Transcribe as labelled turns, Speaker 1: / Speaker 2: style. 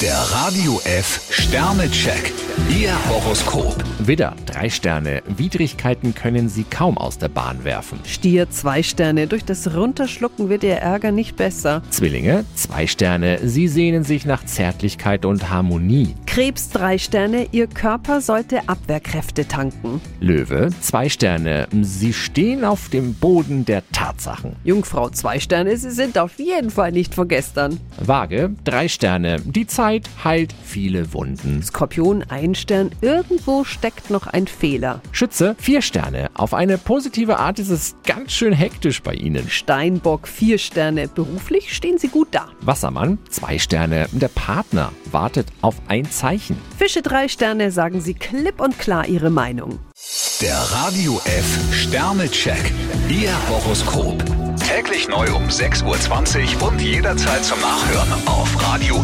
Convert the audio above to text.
Speaker 1: Der Radio F Sternecheck. Ihr Horoskop.
Speaker 2: Widder, drei Sterne. Widrigkeiten können Sie kaum aus der Bahn werfen.
Speaker 3: Stier, zwei Sterne. Durch das Runterschlucken wird Ihr Ärger nicht besser.
Speaker 2: Zwillinge, zwei Sterne. Sie sehnen sich nach Zärtlichkeit und Harmonie.
Speaker 3: Krebs, drei Sterne. Ihr Körper sollte Abwehrkräfte tanken.
Speaker 2: Löwe, zwei Sterne. Sie stehen auf dem Boden der Tatsachen.
Speaker 3: Jungfrau, zwei Sterne. Sie sind auf jeden Fall nicht von gestern.
Speaker 2: Waage, drei Sterne. Die Zeit heilt viele Wunden.
Speaker 3: Skorpion, ein Stern. Irgendwo steckt noch ein Fehler.
Speaker 2: Schütze, vier Sterne. Auf eine positive Art ist es ganz schön hektisch bei Ihnen.
Speaker 3: Steinbock, vier Sterne. Beruflich stehen Sie gut da.
Speaker 2: Wassermann, zwei Sterne. Der Partner wartet auf ein Zeichen.
Speaker 3: Fische, drei Sterne. Sagen Sie klipp und klar Ihre Meinung.
Speaker 1: Der Radio F Sternecheck. Ihr Horoskop. Täglich neu um 6.20 Uhr und jederzeit zum Nachhören auf Radio.